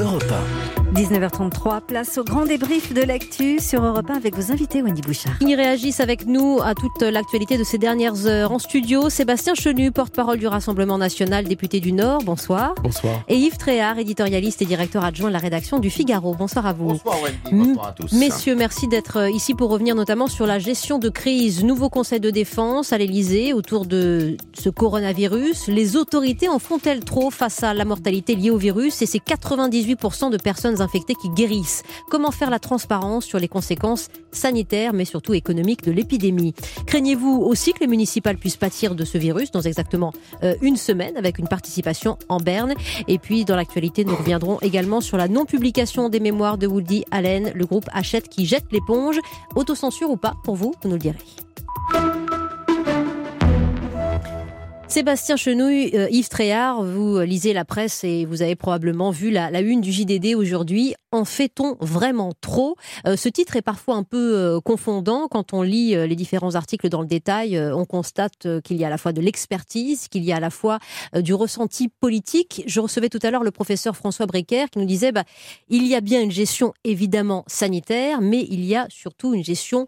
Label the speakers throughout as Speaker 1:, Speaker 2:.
Speaker 1: Europe
Speaker 2: 19h33, place au grand débrief de l'actu sur Europe 1 avec vos invités, Wendy Bouchard.
Speaker 3: Ils réagissent avec nous à toute l'actualité de ces dernières heures en studio. Sébastien Chenu, porte-parole du Rassemblement national, député du Nord, bonsoir.
Speaker 4: Bonsoir.
Speaker 3: Et Yves Tréhard, éditorialiste et directeur adjoint de la rédaction du Figaro. Bonsoir à vous.
Speaker 4: Bonsoir Wendy, bonsoir à tous.
Speaker 3: Messieurs, merci d'être ici pour revenir notamment sur la gestion de crise. Nouveau conseil de défense à l'Elysée autour de ce coronavirus. Les autorités en font-elles trop face à la mortalité liée au virus? Et ces 98% de personnes infectés qui guérissent. Comment faire la transparence sur les conséquences sanitaires, mais surtout économiques de l'épidémie? Craignez-vous aussi que les municipales puissent pâtir de ce virus dans exactement euh, une semaine avec une participation en berne? Et puis, dans l'actualité, nous reviendrons également sur la non-publication des mémoires de Woody Allen, le groupe Hachette qui jette l'éponge. Autocensure ou pas, pour vous, vous nous le direz. Sébastien Chenouille, euh, Yves Tréhard, vous lisez la presse et vous avez probablement vu la, une du JDD aujourd'hui. En fait-on vraiment trop? Euh, Ce titre est parfois un peu euh, confondant. Quand on lit les différents articles dans le détail, on constate qu'il y a à la fois de l'expertise, qu'il y a à la fois du ressenti politique. Je recevais tout à l'heure le professeur François Brecker qui nous disait bah, il y a bien une gestion évidemment sanitaire, mais il y a surtout une gestion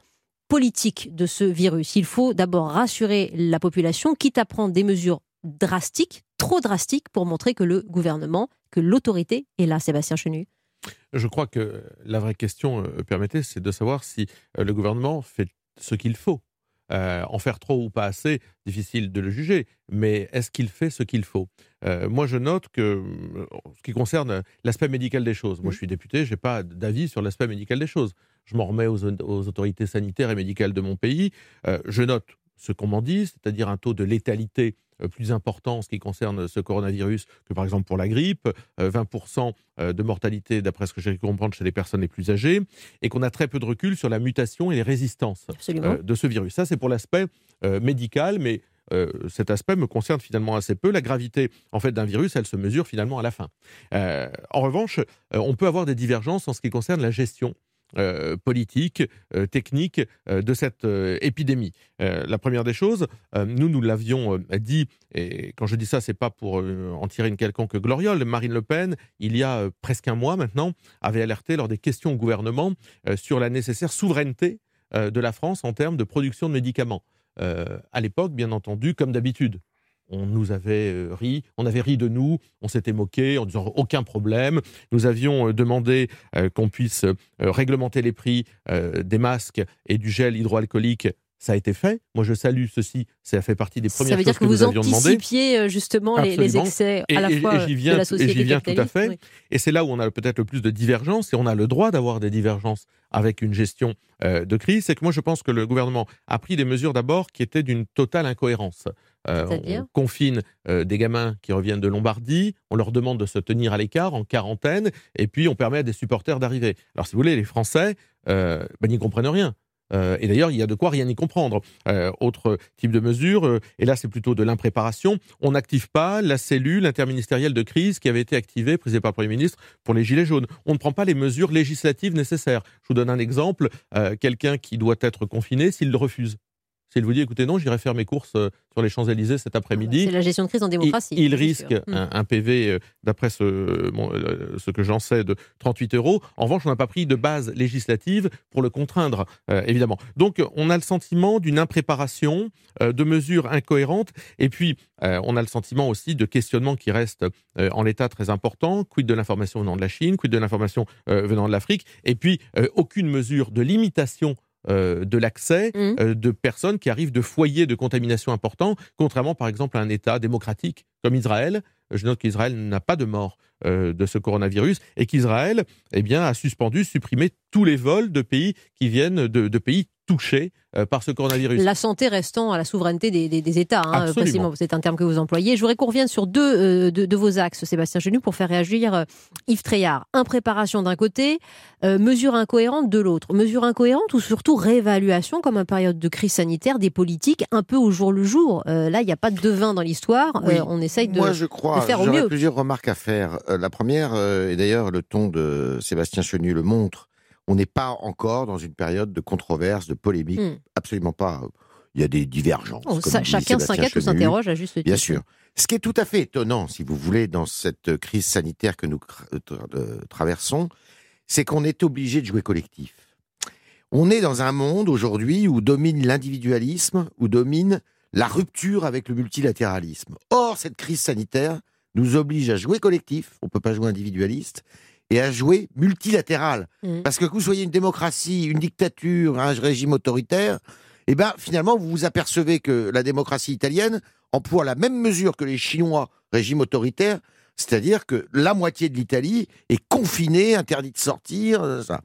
Speaker 3: politique de ce virus. Il faut d'abord rassurer la population, quitte à prendre des mesures drastiques, trop drastiques, pour montrer que le gouvernement, que l'autorité est là, Sébastien Chenu.
Speaker 4: Je crois que la vraie question, euh, permettez, c'est de savoir si euh, le gouvernement fait ce qu'il faut. Euh, en faire trop ou pas assez, difficile de le juger, mais est-ce qu'il fait ce qu'il faut? Moi, je note que, ce qui concerne l'aspect médical des choses, moi je suis député, je n'ai pas d'avis sur l'aspect médical des choses. Je m'en remets aux, autorités sanitaires et médicales de mon pays. Euh, je note ce qu'on m'en dit, c'est-à-dire un taux de létalité euh, plus important en ce qui concerne ce coronavirus que par exemple pour la grippe, 20% euh, de mortalité d'après ce que j'ai pu comprendre chez les personnes les plus âgées, et qu'on a très peu de recul sur la mutation et les résistances de ce virus. Ça, c'est pour l'aspect médical, mais cet aspect me concerne finalement assez peu. La gravité en fait d'un virus, elle se mesure finalement à la fin. en revanche, on peut avoir des divergences en ce qui concerne la gestion euh, politique, euh, technique euh, de cette épidémie. la première des choses, nous, nous l'avions dit, et quand je dis ça, c'est pas pour en tirer une quelconque gloriole. Marine Le Pen, il y a presque un mois maintenant, avait alerté lors des questions au gouvernement sur la nécessaire souveraineté de la France en termes de production de médicaments. à l'époque, bien entendu, comme d'habitude, on nous avait euh, ri, on avait ri de nous, on s'était moqué en disant aucun problème. Nous avions euh, demandé euh, qu'on puisse réglementer les prix des masques et du gel hydroalcoolique ça a été fait. Moi, je salue ceci. Ça fait partie des premières
Speaker 3: choses
Speaker 4: que, nous avions demandé.
Speaker 3: Ça veut dire que vous anticipiez justement les, excès à la fois
Speaker 4: et viens,
Speaker 3: de la société
Speaker 4: Et j'y viens tout à fait. Et c'est là où on a peut-être le plus de divergences, et on a le droit d'avoir des divergences avec une gestion de crise. C'est que moi, je pense que le gouvernement a pris des mesures d'abord qui étaient d'une totale incohérence.
Speaker 3: Euh, on
Speaker 4: confine euh, des gamins qui reviennent de Lombardie, on leur demande de se tenir à l'écart, en quarantaine, et puis on permet à des supporters d'arriver. Alors si vous voulez, les Français euh, ben, n'y comprennent rien. et d'ailleurs, il y a de quoi rien y comprendre. autre type de mesure, et là c'est plutôt de l'impréparation, on n'active pas la cellule interministérielle de crise qui avait été activée, présidée par le Premier ministre, pour les Gilets jaunes. On ne prend pas les mesures législatives nécessaires. Je vous donne un exemple, quelqu'un qui doit être confiné, s'il le refuse, s'il vous dit, écoutez, non, j'irai faire mes courses euh, sur les Champs-Élysées cet après-midi.
Speaker 3: C'est la gestion de crise en démocratie.
Speaker 4: Il, risque un, PV, euh, d'après ce, euh, ce, que j'en sais, de 38 euros. En revanche, on n'a pas pris de base législative pour le contraindre, évidemment. Donc, on a le sentiment d'une impréparation, de mesures incohérentes, et puis on a le sentiment aussi de questionnement qui reste en l'état très important. Quid de l'information venant de la Chine, quid de l'information venant de l'Afrique, et puis aucune mesure de limitation euh, de l'accès mmh. euh, de personnes qui arrivent de foyers de contamination importants, contrairement par exemple à un État démocratique comme Israël. Je note qu'Israël n'a pas de mort euh, de ce coronavirus et qu'Israël eh bien, a suspendu, supprimé tous les vols de pays qui viennent de pays touchés euh, par ce coronavirus.
Speaker 3: La santé restant à la souveraineté des, États, hein, c'est un terme que vous employez. Je voudrais qu'on revienne sur deux euh, de, vos axes, Sébastien Genu, pour faire réagir euh, Yves Tréhard. Impréparation d'un côté, mesure incohérente de l'autre. Mesure incohérente ou surtout réévaluation, comme en période de crise sanitaire, des politiques un peu au jour le jour. là, il n'y a pas de devin dans l'histoire. on essaye de,
Speaker 5: Moi, je crois,
Speaker 3: de faire au mieux.
Speaker 5: plusieurs remarques à faire. la première, et d'ailleurs le ton de Sébastien Chenu le montre, on n'est pas encore dans une période de controverse, de polémique, hmm. absolument pas. Il y a des divergences.
Speaker 3: chacun s'inquiète ou s'interroge à juste titre.
Speaker 5: Bien sûr. Ce qui est tout à fait étonnant, si vous voulez, dans cette crise sanitaire que nous traversons, c'est qu'on est obligé de jouer collectif. On est dans un monde aujourd'hui où domine l'individualisme, où domine la rupture avec le multilatéralisme. Or, cette crise sanitaire nous oblige à jouer collectif, on ne peut pas jouer individualiste, et à jouer multilatéral. Mmh. Parce que que vous soyez une démocratie, une dictature, un régime autoritaire, eh ben, finalement, vous vous apercevez que la démocratie italienne emploie la même mesure que les Chinois, régime autoritaire, c'est-à-dire que la moitié de l'Italie est confinée, interdite de sortir. Euh, ça,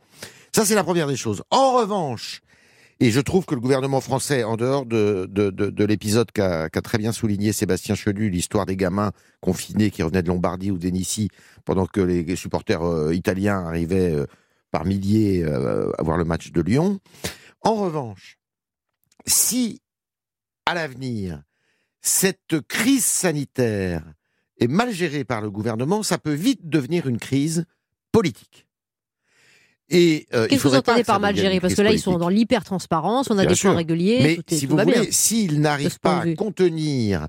Speaker 5: ça c'est la première des choses. En revanche, et je trouve que le gouvernement français, en dehors de, de, l'épisode qu'a très bien souligné Sébastien Chenu, l'histoire des gamins confinés qui revenaient de Lombardie ou d'Enici, pendant que les, supporters euh, italiens arrivaient euh, par milliers à voir le match de Lyon. En revanche, si à l'avenir, cette crise sanitaire est mal gérée par le gouvernement, ça peut vite devenir une crise politique.
Speaker 3: Et euh, Qu'est-ce que vous entendez par mal géré Parce que là, ils sont dans l'hyper-transparence, on a des points réguliers.
Speaker 5: Mais si vous voulez, s'ils n'arrivent pas à contenir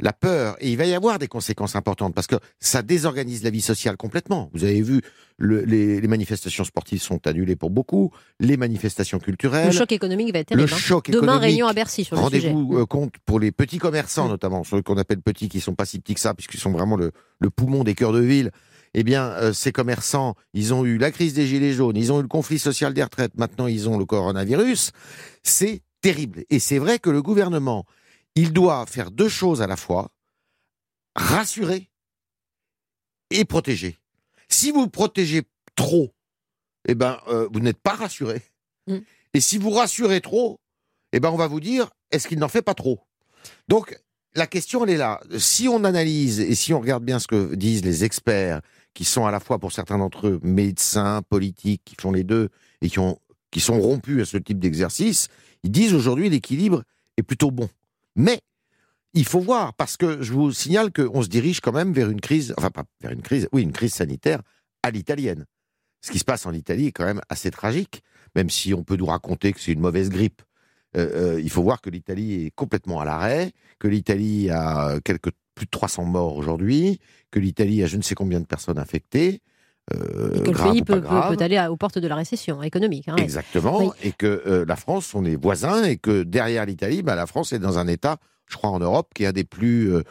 Speaker 5: la peur, et il va y avoir des conséquences importantes parce que ça désorganise la vie sociale complètement. Vous avez vu, les, manifestations sportives sont annulées pour beaucoup, les manifestations culturelles. Le
Speaker 3: choc économique va être terrible. Le hein. choc Demain, réunion à Bercy sur le
Speaker 5: sujet. Rendez-vous euh, compte pour les petits commerçants, mm. notamment, ceux qu'on appelle petits, qui sont pas si petits que ça, puisqu'ils sont vraiment le, poumon des cœurs de ville. Eh bien, euh, ces commerçants, ils ont eu la crise des gilets jaunes, ils ont eu le conflit social des retraites, maintenant ils ont le coronavirus. C'est terrible. Et c'est vrai que le gouvernement il doit faire deux choses à la fois rassurer et protéger. Si vous protégez trop, eh ben, euh, vous n'êtes pas rassuré. Mm. Et si vous rassurez trop, eh ben, on va vous dire est-ce qu'il n'en fait pas trop? Donc, la question, elle est là. Si on analyse et si on regarde bien ce que disent les experts, qui sont à la fois, pour certains d'entre eux, médecins, politiques, qui font les deux et qui, ont, qui sont rompus à ce type d'exercice, ils disent aujourd'hui l'équilibre est plutôt bon. Mais il faut voir, parce que je vous signale qu'on se dirige quand même vers une crise, enfin pas vers une crise, oui, une crise sanitaire à l'italienne. Ce qui se passe en Italie est quand même assez tragique, même si on peut nous raconter que c'est une mauvaise grippe. Euh, euh, il faut voir que l'Italie est complètement à l'arrêt, que l'Italie a quelques, plus de 300 morts aujourd'hui, que l'Italie a je ne sais combien de personnes infectées.
Speaker 3: Euh, et que le pays peut, aller aux portes de la récession économique. Hein,
Speaker 5: Exactement, et que euh, la France, on est voisins, et que derrière l'Italie, bah, la France est dans un état, je crois, en Europe, qui est un des plus, euh,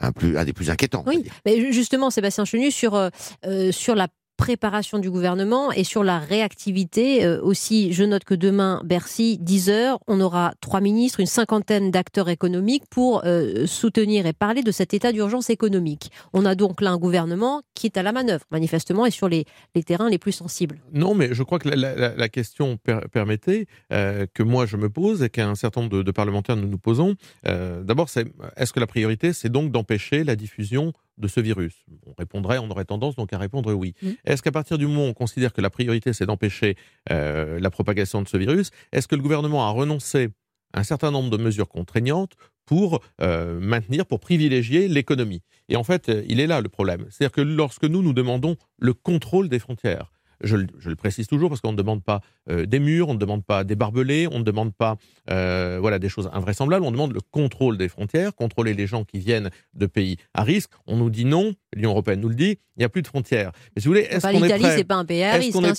Speaker 5: un plus, un des plus inquiétants.
Speaker 3: Oui, mais justement, Sébastien Chenu, sur, sur la préparation du gouvernement et sur la réactivité euh, aussi. Je note que demain, Bercy, 10 heures, on aura trois ministres, une cinquantaine d'acteurs économiques pour euh, soutenir et parler de cet état d'urgence économique. On a donc là un gouvernement qui est à la manœuvre, manifestement, et sur les, les terrains les plus sensibles.
Speaker 4: Non, mais je crois que la, question permettait euh, que moi je me pose et qu'un certain nombre de, parlementaires nous nous posons. D'abord, est-ce que la priorité, c'est donc d'empêcher la diffusion de ce virus On répondrait, on aurait tendance donc à répondre oui. Mm. Est-ce qu'à partir du moment où on considère que la priorité c'est d'empêcher euh, la propagation de ce virus, est-ce que le gouvernement a renoncé à un certain nombre de mesures contraignantes pour euh, maintenir, pour privilégier l'économie? Et en fait, euh, il est là le problème. C'est-à-dire que lorsque nous, nous demandons le contrôle des frontières, je, le précise toujours parce qu'on ne demande pas euh, des murs, on ne demande pas des barbelés, on ne demande pas euh, voilà, des choses invraisemblables, on demande le contrôle des frontières, contrôler les gens qui viennent de pays à risque. On nous dit non, l'Union européenne nous le dit, il n'y a plus de frontières.
Speaker 3: Mais si vous voulez, est-ce qu'on est prêt,
Speaker 4: pas un pays à risque, est, hein,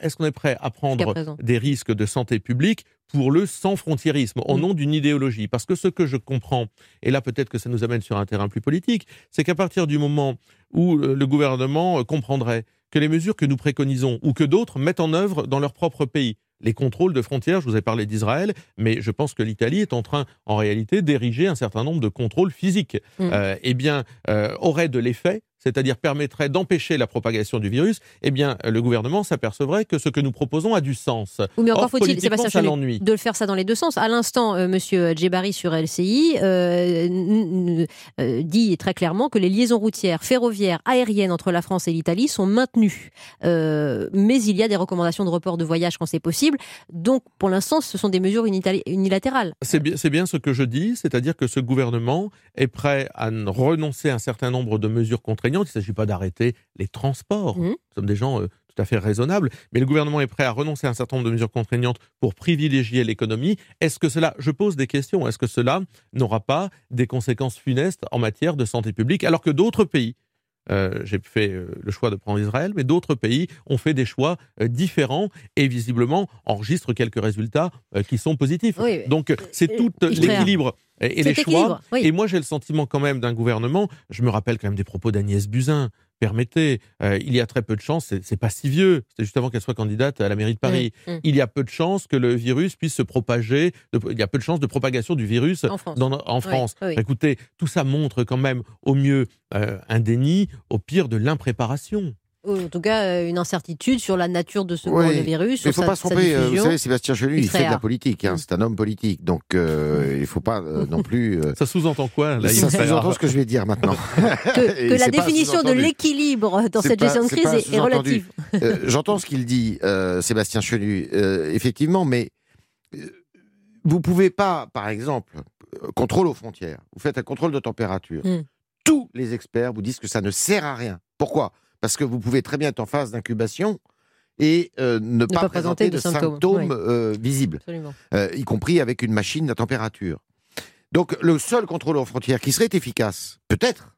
Speaker 4: est, qu'on est prêt à prendre des risques de santé publique pour le sans frontiérisme, au nom d'une idéologie? Parce que ce que je comprends, et là peut-être que ça nous amène sur un terrain plus politique, c'est qu'à partir du moment où euh, le gouvernement comprendrait que les mesures que nous préconisons ou que d'autres mettent en œuvre dans leur propre pays. Les contrôles de frontières, je vous ai parlé d'Israël, mais je pense que l'Italie est en train, en réalité, d'ériger un certain nombre de contrôles physiques. Mm. Euh, eh bien, euh, aurait de l'effet c'est-à-dire permettrait d'empêcher la propagation du virus, eh bien, le gouvernement s'apercevrait que ce que nous proposons a du sens.
Speaker 3: Oui, mais encore faut-il, Sébastien de le faire ça dans les deux sens. À l'instant, euh, Monsieur Djebari sur LCI euh, euh, dit très clairement que les liaisons routières, ferroviaires, aériennes entre la France et l'Italie sont maintenues. mais il y a des recommandations de report de voyage quand c'est possible. Donc, pour l'instant, ce sont des mesures unilatérales.
Speaker 4: C'est bien, bien ce que je dis, c'est-à-dire que ce gouvernement est prêt à renoncer à un certain nombre de mesures contraignantes il ne s'agit pas d'arrêter les transports. Mmh. Nous sommes des gens euh, tout à fait raisonnable, mais le gouvernement est prêt à renoncer à un certain nombre de mesures contraignantes pour privilégier l'économie. Est-ce que cela, je pose des questions, est-ce que cela n'aura pas des conséquences funestes en matière de santé publique, alors que d'autres pays euh, j'ai fait euh, le choix de prendre Israël, mais d'autres pays ont fait des choix euh, différents et visiblement enregistrent quelques résultats qui sont positifs. Donc c'est tout l'équilibre et, les choix. Et moi j'ai le sentiment quand même d'un gouvernement, je me rappelle quand même des propos d'Agnès Buzyn, permettez, euh, il y a très peu de chances, c'est pas si vieux, c'est juste avant qu'elle soit candidate à la mairie de Paris, mmh, mmh. il y a peu de chances que le virus puisse se propager, il y a peu de chances de propagation du virus en France. Écoutez, tout ça montre quand même au mieux euh, un déni, au pire de l'impréparation
Speaker 3: en tout cas, euh, une incertitude sur la nature de ce coronavirus.
Speaker 5: il ne faut pas se tromper. Euh, vous savez, Sébastien Chenu, il fait de la politique. Hein, mm. c'est un homme politique. Donc, euh, il ne faut pas non plus.
Speaker 4: Ça sous-entend quoi là,
Speaker 5: Ça sous-entend ce que je vais dire maintenant.
Speaker 3: que, la définition de l'équilibre dans cette gestion de crise est, relative.
Speaker 5: J'entends ce qu'il dit, Sébastien Chenu, effectivement, mais vous ne pouvez pas, par exemple, contrôle aux frontières, vous faites un contrôle de température. Mm. Tous les experts vous disent que ça ne sert à rien. Pourquoi? Parce que vous pouvez très bien être en phase d'incubation et euh, ne, pas, présenter, de, symptômes, euh, visibles, euh, y compris avec une machine à température. Donc le seul contrôle aux frontières qui serait efficace, peut-être,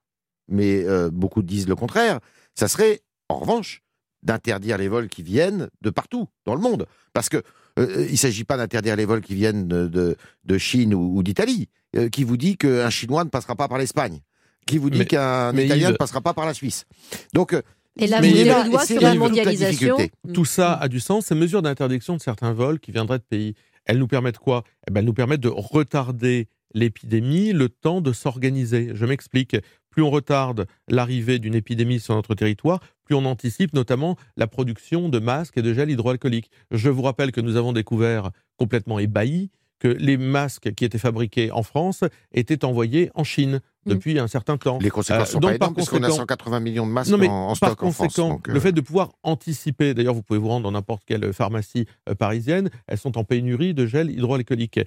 Speaker 5: mais beaucoup disent le contraire, ça serait, en revanche, d'interdire les vols qui viennent de partout dans le monde. Parce que il ne s'agit pas d'interdire les vols qui viennent de, de, Chine ou, d'Italie. qui vous dit qu'un Chinois ne passera pas par l'Espagne Qui vous dit qu'un Italien ne passera pas par la Suisse Donc
Speaker 3: et là, vous le doigt sur la mondialisation.
Speaker 4: Tout ça a du sens. Ces mesures d'interdiction de certains vols qui viendraient de pays, elles nous permettent quoi? Eh ben, Elles nous permettent de retarder l'épidémie, le temps de s'organiser. Je m'explique. Plus on retarde l'arrivée d'une épidémie sur notre territoire, plus on anticipe notamment la production de masques et de gel hydroalcoolique. Je vous rappelle que nous avons découvert complètement ébahi que les masques qui étaient fabriqués en France étaient envoyés en Chine mm. depuis un certain temps.
Speaker 5: Les conséquences sont euh, pas énormes, qu'on a 180 millions de masques en, stock en France.
Speaker 4: Donc, le euh, fait de pouvoir anticiper, d'ailleurs vous pouvez vous rendre dans n'importe quelle pharmacie euh, parisienne, elles sont en pénurie de gel hydroalcoolique.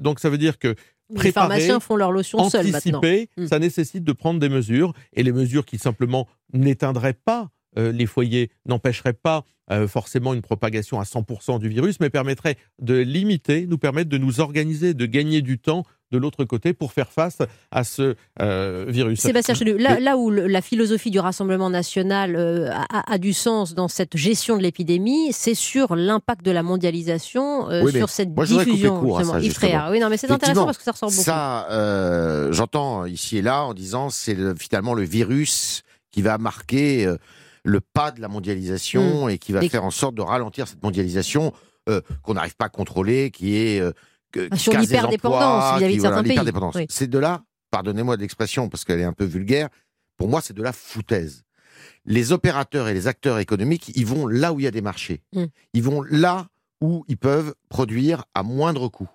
Speaker 4: donc ça veut dire que
Speaker 3: les pharmaciens font leur lotion seuls maintenant.
Speaker 4: Mm. ça nécessite de prendre des mesures, et les mesures qui simplement n'éteindraient pas euh, les foyers n'empêcheraient pas euh, forcément une propagation à 100% du virus, mais permettraient de limiter, nous permettre de nous organiser, de gagner du temps de l'autre côté pour faire face à ce euh, virus.
Speaker 3: Sébastien Chenu, là, où la philosophie du Rassemblement national a, du sens dans cette gestion de l'épidémie, c'est sur l'impact de la mondialisation, sur cette diffusion.
Speaker 5: Court ça,
Speaker 3: oui, non, mais c'est intéressant parce que ça ressort beaucoup.
Speaker 5: Ça, j'entends ici et là en disant c'est finalement le virus qui va marquer le pas de la mondialisation mmh. et qui va faire en sorte de ralentir cette mondialisation euh, qu'on n'arrive pas à contrôler, qui est euh,
Speaker 3: ah, sur l'hyperdépendance vis-à-vis de certains pays.
Speaker 5: C'est de là, pardonnez-moi de l'expression parce qu'elle est un peu vulgaire, pour moi c'est de la foutaise. Les opérateurs et les acteurs économiques, ils vont là où il y a des marchés. Mmh. Ils vont là où ils peuvent produire à moindre coût.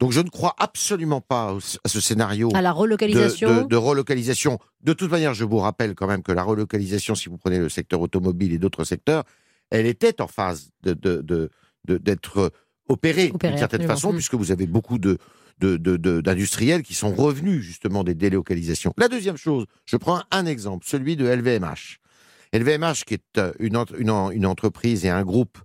Speaker 5: Donc je ne crois absolument pas à ce scénario
Speaker 3: à la relocalisation.
Speaker 5: De, relocalisation. De toute manière, je vous rappelle quand même que la relocalisation, si vous prenez le secteur automobile et d'autres secteurs, elle était en phase d'être opérée d'une certaine façon, puisque vous avez beaucoup de, d'industriels qui sont revenus justement des délocalisations. La deuxième chose, je prends un exemple, celui de LVMH. LVMH, qui est euh, une, une, une entreprise et un groupe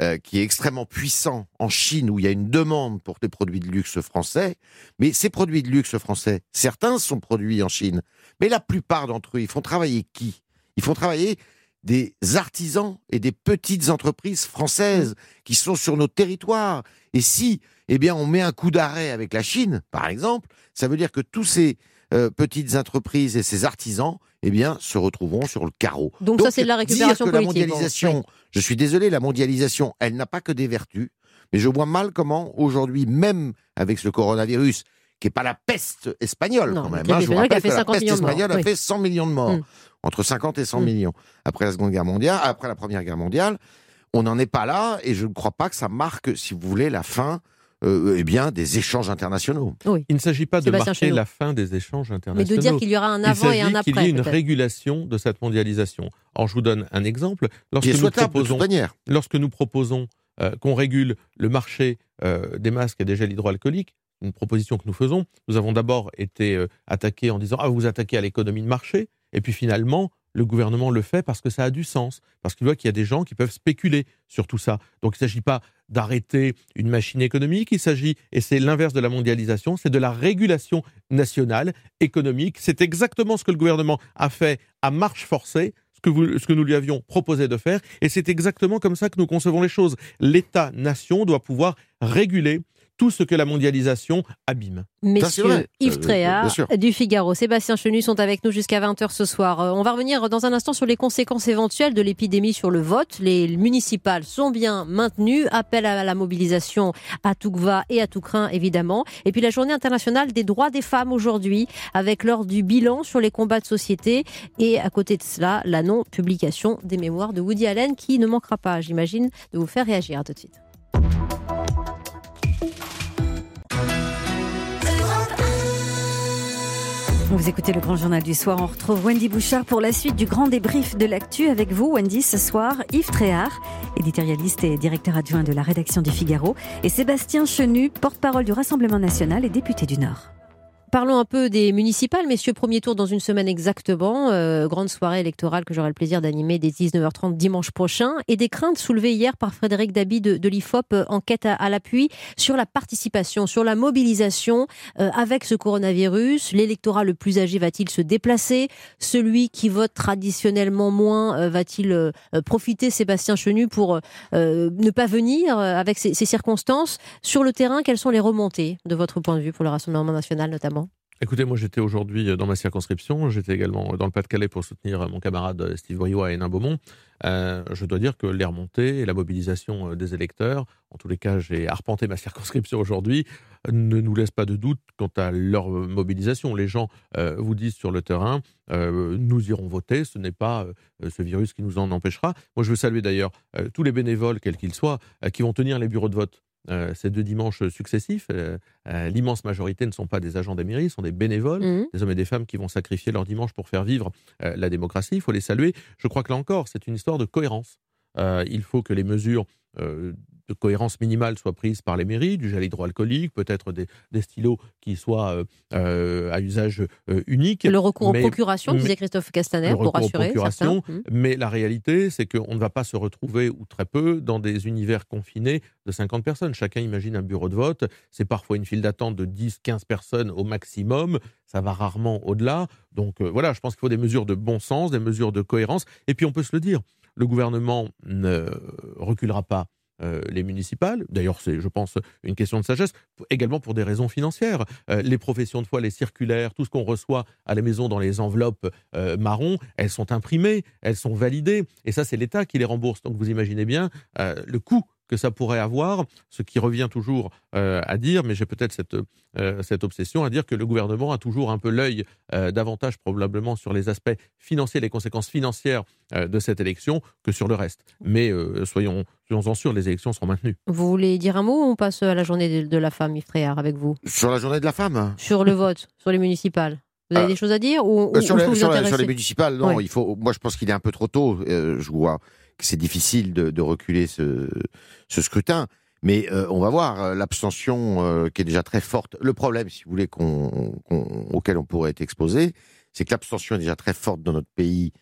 Speaker 5: euh, qui est extrêmement puissant en Chine, où il y a une demande pour des produits de luxe français. Mais ces produits de luxe français, certains sont produits en Chine, mais la plupart d'entre eux, ils font travailler qui? Ils font travailler des artisans et des petites entreprises françaises qui sont sur nos territoires. Et si, eh bien, on met un coup d'arrêt avec la Chine, par exemple, ça veut dire que tous ces euh, petites entreprises et ces artisans, eh bien, se retrouveront sur le carreau.
Speaker 3: Donc, ça, c'est de la récupération
Speaker 5: dire que La mondialisation, je suis désolé, la mondialisation, elle n'a pas que des vertus, mais je vois mal comment aujourd'hui, même avec ce coronavirus, qui n'est pas la peste espagnole quand même. Hein, je vous rappelle que la peste espagnole a fait 100 millions de morts, hmm. entre 50 et 100 hmm. millions après la Seconde Guerre mondiale, après la Première Guerre mondiale. On n'en est pas là, et je ne crois pas que ça marque, si vous voulez, la fin euh, eh bien, des échanges internationaux.
Speaker 4: Il ne s'agit pas de marquer la fin des échanges internationaux.
Speaker 3: Mais de dire qu'il y aura un avant et un après.
Speaker 4: qu'il y ait une régulation de cette mondialisation. Alors, je vous donne un exemple.
Speaker 5: Lorsque, nous proposons,
Speaker 4: lorsque nous proposons euh, qu'on régule le marché euh, des masques et des gels hydroalcooliques, une proposition que nous faisons, nous avons d'abord été attaqués en disant Ah, vous vous attaquez à l'économie de marché. Et puis finalement, le gouvernement le fait parce que ça a du sens, parce qu'il voit qu'il y a des gens qui peuvent spéculer sur tout ça. Donc il ne s'agit pas d'arrêter une machine économique, il s'agit, et c'est l'inverse de la mondialisation, c'est de la régulation nationale économique. C'est exactement ce que le gouvernement a fait à marche forcée, ce que, nous lui avions proposé de faire, et c'est exactement comme ça que nous concevons les choses. L'État-nation doit pouvoir réguler tout ce que la mondialisation abîme.
Speaker 3: Messieurs, Yves euh, Tréhard du Figaro, Sébastien Chenu sont avec nous jusqu'à 20h ce soir. Euh, on va revenir dans un instant sur les conséquences éventuelles de l'épidémie sur le vote. Les municipales sont bien maintenues. Appel à la mobilisation à tout va et à tout craint, évidemment. Et puis la journée internationale des droits des femmes aujourd'hui, avec l'heure du bilan sur les combats de société. Et à côté de cela, la non-publication des mémoires de Woody Allen qui ne manquera pas, j'imagine, de vous faire réagir. À tout de suite.
Speaker 2: Vous écoutez le grand journal du soir. On retrouve Wendy Bouchard pour la suite du grand débrief de l'actu avec vous, Wendy, ce soir. Yves Tréhard, éditorialiste et directeur adjoint de la rédaction du Figaro, et Sébastien Chenu, porte-parole du Rassemblement national et député du Nord.
Speaker 3: Parlons un peu des municipales, messieurs. Premier tour dans une semaine exactement. Euh, grande soirée électorale que j'aurai le plaisir d'animer dès 19h30 dimanche prochain. Et des craintes soulevées hier par Frédéric Dabi de, l'IFOP, euh, enquête à, l'appui, sur la participation, sur la mobilisation euh, avec ce coronavirus. L'électorat le plus âgé va-t-il se déplacer? Celui qui vote traditionnellement moins va-t-il profiter, Sébastien Chenu, pour ne pas venir avec ces circonstances Sur le terrain, quelles sont les remontées de votre point de vue pour le Rassemblement national notamment?
Speaker 4: Écoutez, moi j'étais aujourd'hui euh, dans ma circonscription, j'étais également dans le Pas-de-Calais pour soutenir euh, mon camarade euh, Steve Briouat à Hénin-Beaumont. je dois dire que les remontées et la mobilisation des électeurs, en tous les cas j'ai arpenté ma circonscription aujourd'hui, ne nous laissent pas de doute quant à leur mobilisation. Les gens vous disent sur le terrain, nous irons voter, ce n'est pas ce virus qui nous en empêchera. Moi je veux saluer d'ailleurs tous les bénévoles, quels qu'ils soient, qui vont tenir les bureaux de vote. Euh, ces deux dimanches successifs. Euh, euh, l'immense majorité ne sont pas des agents des mairies, sont des bénévoles, mmh. des hommes et des femmes qui vont sacrifier leur dimanche pour faire vivre la démocratie. Il faut les saluer. Je crois que là encore, c'est une histoire de cohérence. il faut que les mesures de cohérence minimale soit prise par les mairies, du gel hydroalcoolique, peut-être des, stylos qui soient euh, euh, à usage euh, unique.
Speaker 3: Le recours aux procurations, disait Christophe Castaner, pour rassurer certains.
Speaker 4: Mmh. Mais la réalité, c'est qu'on ne va pas se retrouver, ou très peu, dans des univers confinés de 50 personnes. Chacun imagine un bureau de vote, c'est parfois une file d'attente de 10-15 personnes au maximum, ça va rarement au-delà. Donc voilà, je pense qu'il faut des mesures de bon sens, des mesures de cohérence. Et puis on peut se le dire, le gouvernement ne reculera pas euh, les municipales. D'ailleurs, c'est, je pense, une question de sagesse, également pour des raisons financières. Euh, les professions de foi, les circulaires, tout ce qu'on reçoit à la maison dans les enveloppes euh, marron, elles sont imprimées, elles sont validées, et ça, c'est l'État qui les rembourse. Donc, vous imaginez bien le coût que ça pourrait avoir, ce qui revient toujours euh, à dire, mais j'ai peut-être cette, euh, cette obsession à dire que le gouvernement a toujours un peu l'œil euh, davantage probablement sur les aspects financiers, les conséquences financières de cette élection que sur le reste. Mais soyons, soyons en sûrs, les élections seront maintenues.
Speaker 3: Vous voulez dire un mot ou on passe à la journée de, la femme, Yves Tréhard, avec vous?
Speaker 5: Sur la journée de la femme?
Speaker 3: Sur le vote, sur les municipales vous avez des choses à dire ou,
Speaker 5: sur, les, sur, les, municipales, non. Il faut. Moi, je pense qu'il est un peu trop tôt. je vois c'est difficile de, reculer ce, scrutin. Mais euh, on va voir euh, l'abstention euh, qui est déjà très forte. Le problème, si vous voulez, auquel on pourrait être exposé, c'est que l'abstention est déjà très forte dans notre pays,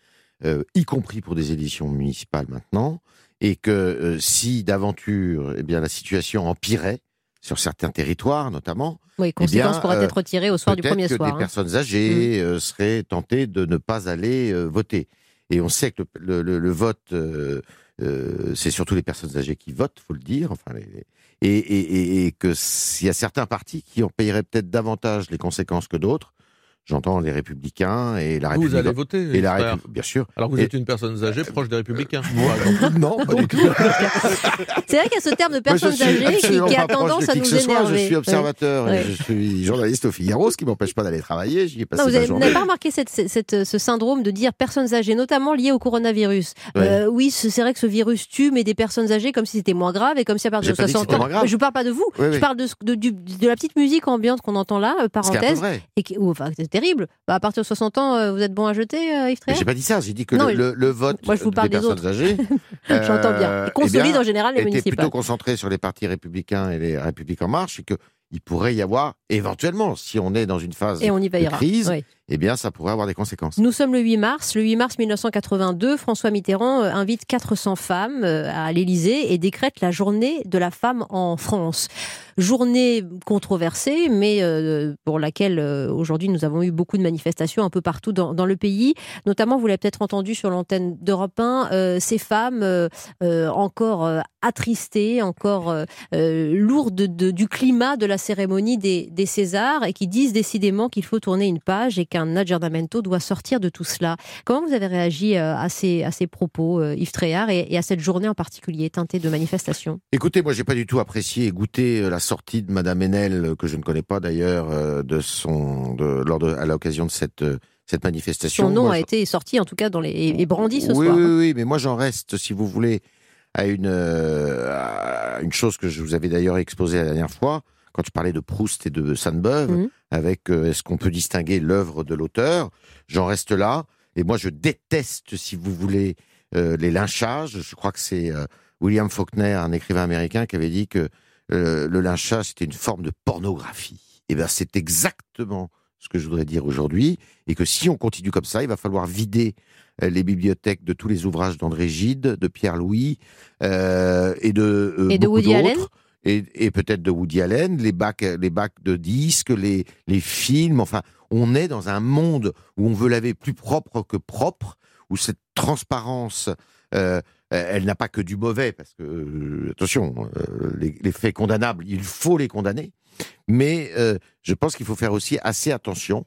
Speaker 5: y compris pour des élections municipales maintenant, et que si d'aventure, eh bien, la situation empirait sur certains territoires, notamment.
Speaker 3: Oui, eh conséquence pourrait être retirée au soir du premier
Speaker 5: que
Speaker 3: soir.
Speaker 5: Des hein. personnes âgées mmh. seraient tentées de ne pas aller voter. Et on sait que le, vote, euh, euh, c'est surtout les personnes âgées qui votent, faut le dire. Enfin, et, et, et, que s'il y a certains partis qui en payeraient peut-être davantage les conséquences que d'autres, J'entends les Républicains et la République.
Speaker 4: Vous allez voter
Speaker 5: et la Bien sûr.
Speaker 4: Alors vous êtes une personne âgée proche des Républicains.
Speaker 5: non, pas du tout.
Speaker 3: C'est vrai qu'il y a ce terme de personne âgée qui, a tendance à nous énerver.
Speaker 5: Je suis observateur, et je suis journaliste au Figaro, ce qui m'empêche pas d'aller travailler. J'y ai passé
Speaker 3: non, vous n'avez pas remarqué cette, cette, ce syndrome de dire personnes âgées, notamment lié au coronavirus. Euh, oui, c'est vrai que ce virus tue, mais des personnes âgées comme si c'était moins grave et comme si à partir de 60 ans. Je ne parle pas de vous. Je parle de, de, de, la petite musique ambiante qu'on entend là, euh, parenthèse. Et qui, enfin, c'est terrible. Bah, à partir de 60 ans, euh, vous êtes bon à jeter, euh, Yves
Speaker 5: J'ai pas dit ça, j'ai dit que le, vote
Speaker 3: moi, je vous parle
Speaker 5: des, personnes âgées.
Speaker 3: J'entends bien. Euh, consolide en général les municipales.
Speaker 5: plutôt concentré sur les partis républicains et les Républiques en marche, et qu'il pourrait y avoir éventuellement, si on est dans une phase de crise, eh bien, ça pourrait avoir des conséquences.
Speaker 3: Nous sommes le 8 mars. Le 8 mars 1982, François Mitterrand euh, invite 400 femmes euh, à l'Élysée et décrète la journée de la femme en France. Journée controversée, mais euh, pour laquelle aujourd'hui nous avons eu beaucoup de manifestations un peu partout dans, le pays. Notamment, vous l'avez peut-être entendu sur l'antenne d'Europe 1, ces femmes encore attristées, encore lourdes du climat de la cérémonie des, des Césars et qui disent décidément qu'il faut tourner une page et qu'un un aggiornamento doit sortir de tout cela. Comment vous avez réagi euh, à ces, à ces propos, euh, Yves Tréhard, et, à cette journée en particulier teintée de manifestations?
Speaker 5: Écoutez, moi, j'ai pas du tout apprécié et goûté euh, la sortie de Madame Enel, que je ne connais pas d'ailleurs, de son, de, lors de, à l'occasion de cette cette manifestation.
Speaker 3: Son nom a été sorti, en tout cas, dans les, et brandi ce
Speaker 5: soir.
Speaker 3: Oui,
Speaker 5: hein. oui, mais moi j'en reste, si vous voulez, à une, à une chose que je vous avais d'ailleurs exposée la dernière fois, quand je parlais de Proust et de Sainte-Beuve, mmh. avec euh, est-ce qu'on peut distinguer l'œuvre de l'auteur? J'en reste là. Et moi, je déteste, si vous voulez, euh, les lynchages. Je crois que c'est euh, William Faulkner, un écrivain américain, qui avait dit que le lynchage, c'était une forme de pornographie. Et bien, c'est exactement ce que je voudrais dire aujourd'hui, et que si on continue comme ça, il va falloir vider les bibliothèques de tous les ouvrages d'André Gide, de Pierre Louis et de
Speaker 3: et de Woody Allen?
Speaker 5: Et, peut-être de Woody Allen, les bacs, les bacs de disques, les, les films. Enfin, on est dans un monde où on veut laver plus propre que propre, où cette transparence, euh, elle n'a pas que du mauvais, parce que, euh, attention, euh, les, faits condamnables, il faut les condamner. Mais je pense qu'il faut faire aussi assez attention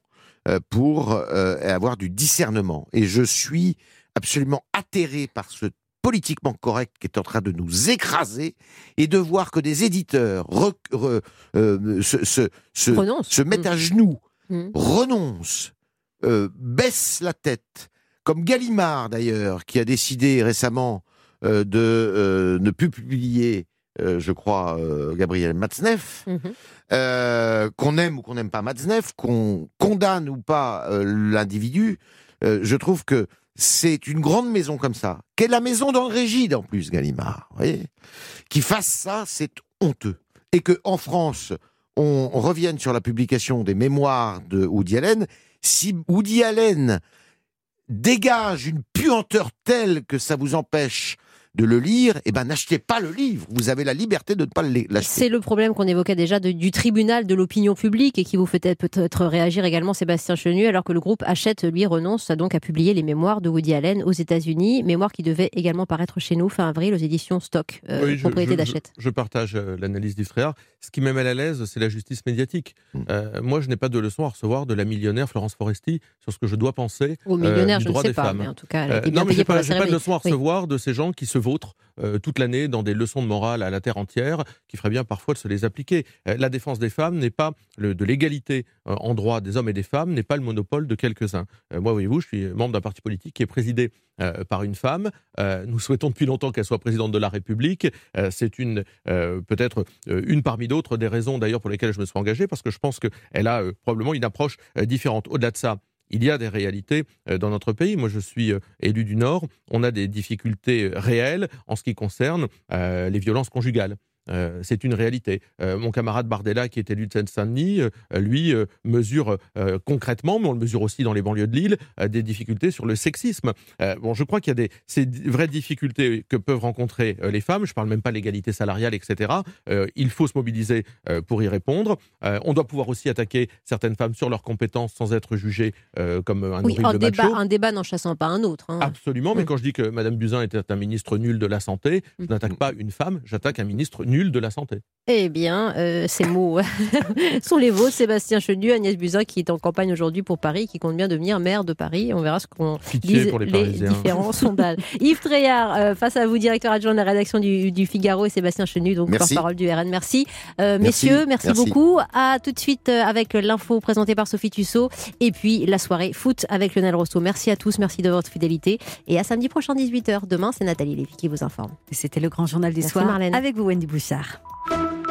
Speaker 5: pour avoir du discernement. Et je suis absolument atterré par ce politiquement correct qui est en train de nous écraser et de voir que des éditeurs euh, se, mettent à mmh. genoux, mmh. renoncent, euh, baissent la tête, comme Gallimard d'ailleurs, qui a décidé récemment euh, de ne plus publier, je crois, Gabriel Matzneff, mmh. qu'on aime ou qu'on n'aime pas Matzneff, qu'on condamne ou pas l'individu, je trouve que c'est une grande maison comme ça, qu'est la maison d'André Gide en plus, Gallimard, voyez qui fasse ça, c'est honteux. Et que en France, on, revienne sur la publication des mémoires de Woody Allen, si Woody Allen dégage une puanteur telle que ça vous empêche de le lire, eh ben n'achetez pas le livre. Vous avez la liberté de ne pas l'acheter.
Speaker 3: C'est le problème qu'on évoquait déjà du tribunal de l'opinion publique et qui vous fait peut-être réagir également Sébastien Chenu, alors que le groupe Hachette, lui, renonce donc à publier les mémoires de Woody Allen aux États-Unis, mémoires qui devaient également paraître chez nous fin avril aux éditions Stock, euh, propriété d'Hachette.
Speaker 4: Je, partage euh, l'analyse d'Istréa. Ce qui met mal à l'aise, c'est la justice médiatique. Hmm. Euh, moi, je n'ai pas de leçon à recevoir de la millionnaire Florence Foresti sur ce que je dois penser
Speaker 3: Au millionnaire, je ne sais pas, Mais en tout cas, elle non, mais j'ai
Speaker 4: pas, pas de leçon à recevoir de ces gens qui se vautrent euh, toute l'année dans des leçons de morale à la terre entière, qui ferait bien parfois de se les appliquer. Euh, la défense des femmes n'est pas de l'égalité euh, en droit des hommes et des femmes, n'est pas le monopole de quelques-uns. moi, voyez-vous, je suis membre d'un parti politique qui est présidé par une femme. nous souhaitons depuis longtemps qu'elle soit présidente de la République. c'est une peut-être une parmi d'autres des raisons d'ailleurs pour lesquelles je me suis engagé, parce que je pense qu'elle a probablement une approche différente. Au-delà de ça, il y a des réalités euh, dans notre pays. Moi, je suis euh, élu du Nord. On a des difficultés euh, réelles en ce qui concerne les violences conjugales. Euh, c'est une réalité. Euh, mon camarade Bardella, qui est élu de Seine-Saint-Denis, euh, lui mesure concrètement, mais on le mesure aussi dans les banlieues de Lille, des difficultés sur le sexisme. bon, je crois qu'il y a des ces vraies difficultés que peuvent rencontrer les femmes. Je parle même pas de l'égalité salariale, etc. il faut se mobiliser pour y répondre. on doit pouvoir aussi attaquer certaines femmes sur leurs compétences sans être jugées comme un
Speaker 3: oui, un débat, un débat n'en chassant pas un autre. Hein.
Speaker 4: Absolument, mais mm. quand je dis que Madame Buzyn était un ministre nul de la santé, je mm. n'attaque pas une femme, j'attaque un ministre nul de la santé.
Speaker 3: Eh bien, euh, ces mots sont les vôtres, Sébastien Chenu, Agnès Buzyn, qui est en campagne aujourd'hui pour Paris, qui compte bien devenir maire de Paris. On verra ce qu'on dit les, différents sondages. Yves Treillard, euh, face à vous, directeur adjoint de la rédaction du, Figaro, et Sébastien Chenu, donc porte-parole du RN. Merci. Euh, messieurs, merci, beaucoup. À tout de suite avec l'info présentée par Sophie Tussaud, et puis la soirée foot avec Lionel Rousseau. Merci à tous, merci de votre fidélité, et à samedi prochain 18h. Demain, c'est Nathalie Lévy qui vous informe.
Speaker 2: C'était le grand journal du soir avec vous, Wendy Bouchard.